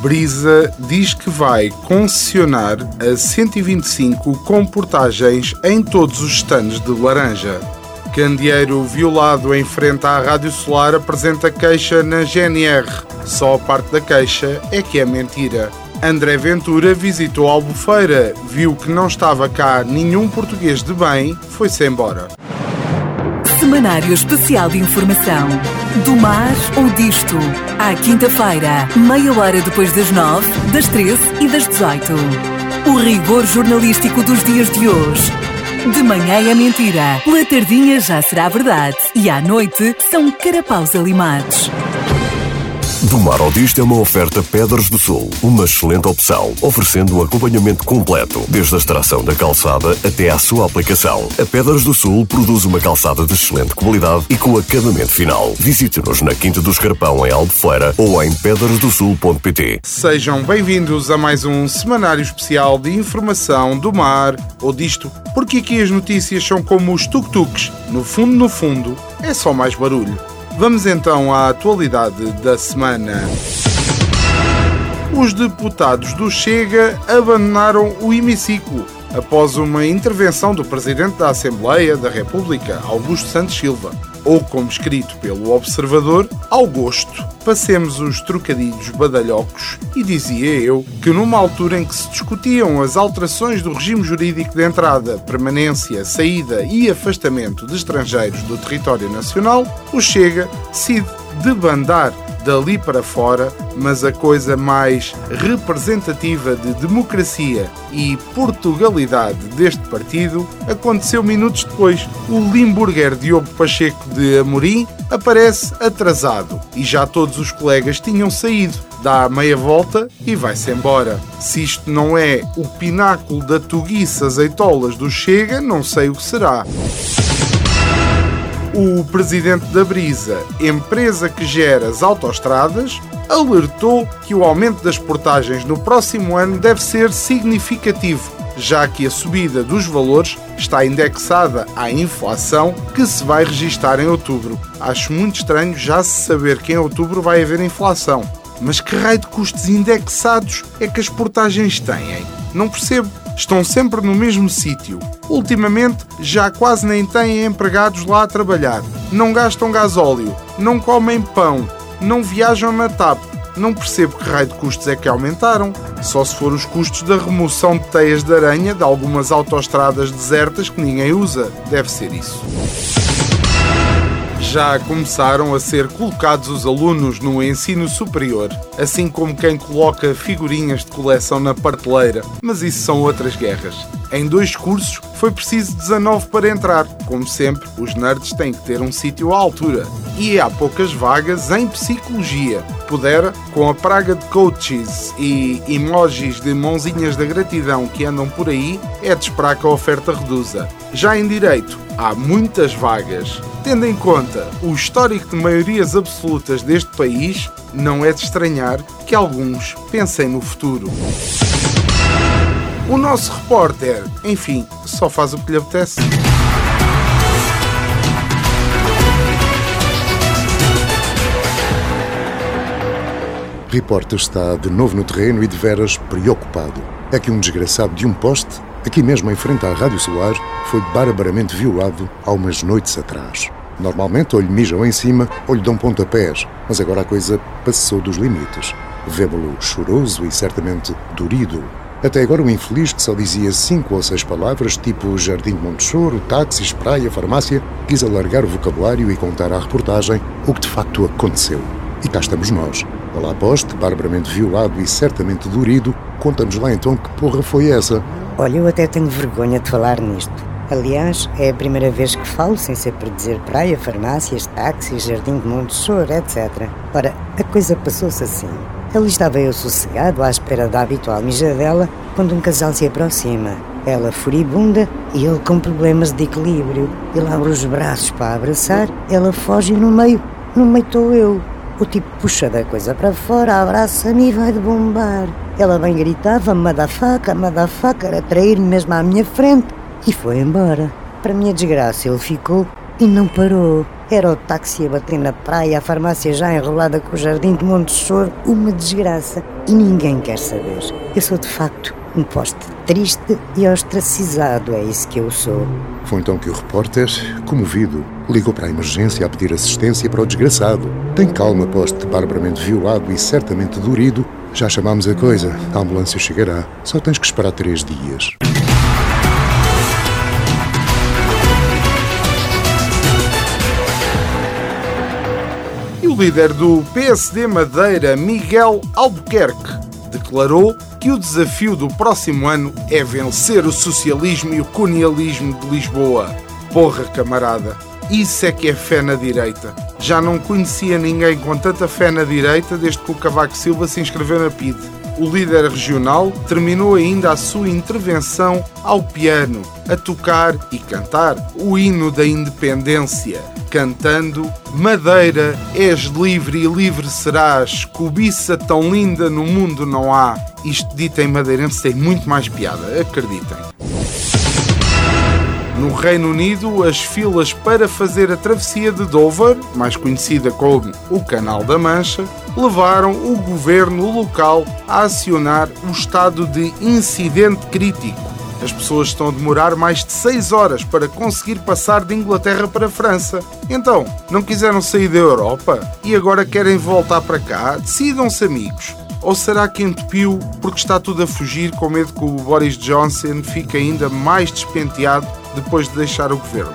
Brisa diz que vai concessionar a 125 com portagens em todos os stands de laranja. Candeeiro violado em frente à Rádio Solar apresenta queixa na GNR. Só a parte da queixa é que é mentira. André Ventura visitou Albufeira, viu que não estava cá nenhum português de bem, foi-se embora. Semanário Especial de Informação. Do mar ou disto. À quinta-feira, meia hora depois das nove, das treze e das dezoito. O rigor jornalístico dos dias de hoje. De manhã é mentira, pela tardinha já será verdade e à noite são carapaus alimados. Do Mar ao Disto é uma oferta Pedras do Sul, uma excelente opção, oferecendo um acompanhamento completo, desde a extração da calçada até à sua aplicação. A Pedras do Sul produz uma calçada de excelente qualidade e com acabamento final. Visite-nos na Quinta do Escarpão, em Albufeira, ou em pedrasdosul.pt. Sejam bem-vindos a mais um semanário especial de informação do mar ou disto, porque aqui as notícias são como os tuk-tuks. No fundo, no fundo, é só mais barulho. Vamos então à atualidade da semana. Os deputados do Chega abandonaram o hemiciclo após uma intervenção do Presidente da Assembleia da República, Augusto Santos Silva, ou como escrito pelo Observador, ao gosto. Passemos os trocadilhos badalhocos e dizia eu que numa altura em que se discutiam as alterações do regime jurídico de entrada, permanência, saída e afastamento de estrangeiros do território nacional, o Chega decide debandar dali para fora, mas a coisa mais representativa de democracia e Portugalidade deste partido aconteceu minutos depois. O Limburger Diogo Pacheco de Amorim aparece atrasado e já todos os colegas tinham saído. Dá a meia volta e vai-se embora. Se isto não é o pináculo da tuguice azeitolas do Chega, não sei o que será. O presidente da Brisa, empresa que gera as autoestradas, alertou que o aumento das portagens no próximo ano deve ser significativo, já que a subida dos valores está indexada à inflação que se vai registar em outubro. Acho muito estranho já se saber que em outubro vai haver inflação. Mas que raio de custos indexados é que as portagens têm? Não percebo estão sempre no mesmo sítio. Ultimamente já quase nem têm empregados lá a trabalhar. Não gastam gasóleo, não comem pão, não viajam na TAP. Não percebo que raio de custos é que aumentaram. Só se for os custos da remoção de teias de aranha de algumas autoestradas desertas que ninguém usa. Deve ser isso já começaram a ser colocados os alunos no ensino superior, assim como quem coloca figurinhas de coleção na parteleira, mas isso são outras guerras. Em dois cursos foi preciso 19 para entrar. Como sempre, os nerds têm que ter um sítio à altura. E há poucas vagas em psicologia. Pudera, com a praga de coaches e emojis de mãozinhas da gratidão que andam por aí, é de esperar que a oferta reduza. Já em direito, há muitas vagas. Tendo em conta o histórico de maiorias absolutas deste país, não é de estranhar que alguns pensem no futuro. O nosso repórter, enfim, só faz o que lhe apetece. Reporter está de novo no terreno e de veras preocupado. É que um desgraçado de um poste, aqui mesmo em frente à Rádio Solar, foi barbaramente violado há umas noites atrás. Normalmente ou lhe mijam em cima ou lhe dão pontapés, mas agora a coisa passou dos limites. Vemo-lo choroso e certamente dorido. Até agora o infeliz que só dizia cinco ou seis palavras, tipo jardim de Montessoro, táxis, praia, farmácia, quis alargar o vocabulário e contar à reportagem o que de facto aconteceu. E cá estamos nós. Olá poste, barbaramente violado e certamente dorido, conta-nos lá então que porra foi essa. Olha, eu até tenho vergonha de falar nisto. Aliás, é a primeira vez que falo sem ser por dizer praia, farmácias, táxis, jardim de Montessor, etc. Ora, a coisa passou-se assim. Ali estava eu sossegado à espera da habitual mijadela quando um casal se aproxima. Ela furibunda e ele com problemas de equilíbrio. Ele abre os braços para abraçar, ela foge e no meio, no meio estou eu. O tipo puxa da coisa para fora, abraça-me e vai de bombar. Ela bem gritava, madafaca, madafaca, a trair-me mesmo à minha frente e foi embora. Para minha desgraça, ele ficou e não parou. Era o táxi a bater na praia, a farmácia já enrolada com o jardim de Montessor, uma desgraça. E ninguém quer saber. Eu sou de facto um poste triste e ostracizado, é isso que eu sou. Foi então que o repórter, comovido, ligou para a emergência a pedir assistência para o desgraçado. Tem calma, poste barbaramente violado e certamente dorido. Já chamamos a coisa, a ambulância chegará. Só tens que esperar três dias. O líder do PSD Madeira, Miguel Albuquerque, declarou que o desafio do próximo ano é vencer o socialismo e o colonialismo de Lisboa. Porra, camarada, isso é que é fé na direita. Já não conhecia ninguém com tanta fé na direita desde que o Cavaco Silva se inscreveu na PIDE. O líder regional terminou ainda a sua intervenção ao piano, a tocar e cantar o hino da independência cantando Madeira, és livre e livre serás, cobiça tão linda no mundo não há. Isto dito em madeirense tem muito mais piada, acreditem. No Reino Unido, as filas para fazer a travessia de Dover, mais conhecida como o Canal da Mancha, levaram o governo local a acionar o estado de incidente crítico as pessoas estão a demorar mais de 6 horas para conseguir passar de Inglaterra para a França. Então, não quiseram sair da Europa e agora querem voltar para cá? Decidam-se, amigos. Ou será que entupiu porque está tudo a fugir com medo que o Boris Johnson fique ainda mais despenteado depois de deixar o governo?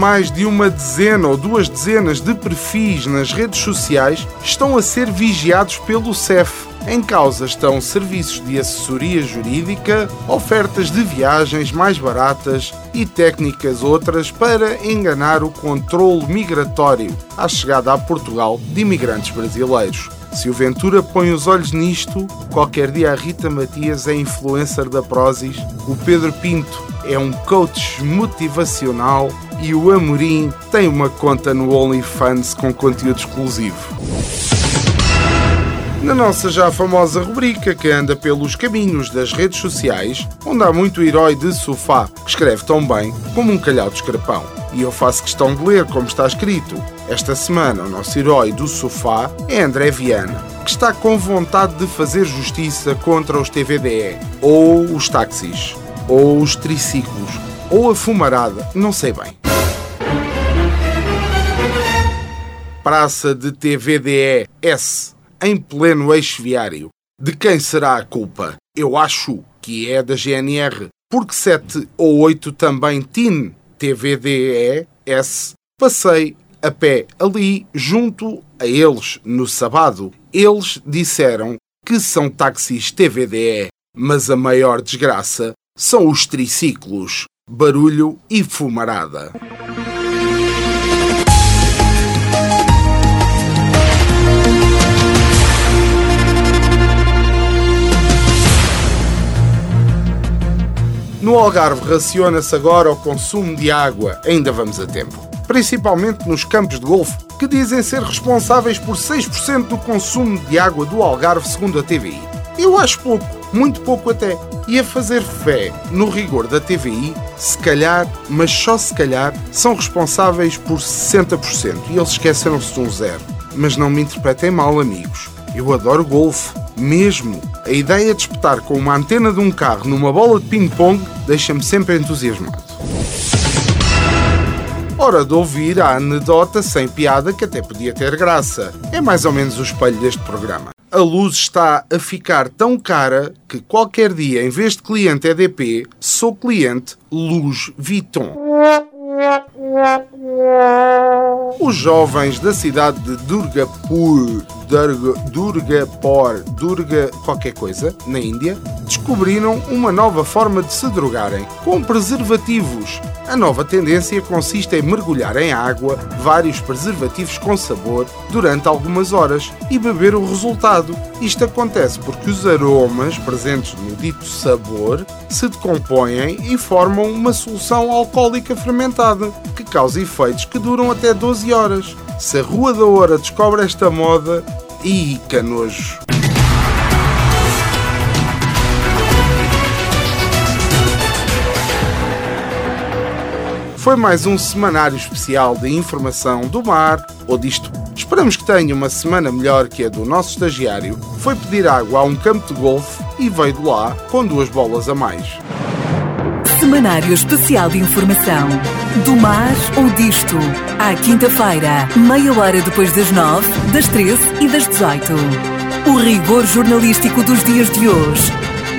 Mais de uma dezena ou duas dezenas de perfis nas redes sociais estão a ser vigiados pelo CEF em causa estão serviços de assessoria jurídica, ofertas de viagens mais baratas e técnicas outras para enganar o controle migratório à chegada a Portugal de imigrantes brasileiros. Se o Ventura põe os olhos nisto, qualquer dia a Rita Matias é influencer da Prozis, o Pedro Pinto é um coach motivacional e o Amorim tem uma conta no OnlyFans com conteúdo exclusivo na nossa já famosa rubrica que anda pelos caminhos das redes sociais, onde há muito herói de sofá que escreve tão bem como um calhau de escarpão. E eu faço questão de ler como está escrito. Esta semana, o nosso herói do sofá é André Viana, que está com vontade de fazer justiça contra os TVDE, ou os táxis, ou os triciclos, ou a fumarada, não sei bem. Praça de TVDE S em pleno eixo viário. De quem será a culpa? Eu acho que é da GNR, porque 7 ou 8 também TIN TVDE-S passei a pé ali junto a eles no sábado. Eles disseram que são táxis TVDE, mas a maior desgraça são os triciclos, barulho e fumarada. No Algarve raciona-se agora o consumo de água, ainda vamos a tempo. Principalmente nos campos de golfe, que dizem ser responsáveis por 6% do consumo de água do Algarve, segundo a TVI. Eu acho pouco, muito pouco até. E a fazer fé no rigor da TVI, se calhar, mas só se calhar, são responsáveis por 60%. E eles esqueceram-se de um zero. Mas não me interpretem mal, amigos. Eu adoro golfe, mesmo. A ideia de espetar com uma antena de um carro numa bola de ping-pong deixa-me sempre entusiasmado. Hora de ouvir a anedota sem piada que até podia ter graça. É mais ou menos o espelho deste programa. A luz está a ficar tão cara que qualquer dia, em vez de cliente EDP, sou cliente Luz Viton. Os jovens da cidade de Durgapur, Durga, Durgapur, Durga qualquer coisa, na Índia, descobriram uma nova forma de se drogarem, com preservativos. A nova tendência consiste em mergulhar em água vários preservativos com sabor durante algumas horas e beber o resultado. Isto acontece porque os aromas presentes no dito sabor se decompõem e formam uma solução alcoólica fermentada, que causa efeitos que duram até 12 horas. Se a Rua da Hora descobre esta moda, e canojo. Foi mais um semanário especial de informação do mar ou disto. Esperamos que tenha uma semana melhor que a do nosso estagiário. Foi pedir água a um campo de golfe e veio de lá com duas bolas a mais. Semanário Especial de Informação. Do mar ou disto. À quinta-feira, meia hora depois das nove, das treze e das dezoito. O rigor jornalístico dos dias de hoje.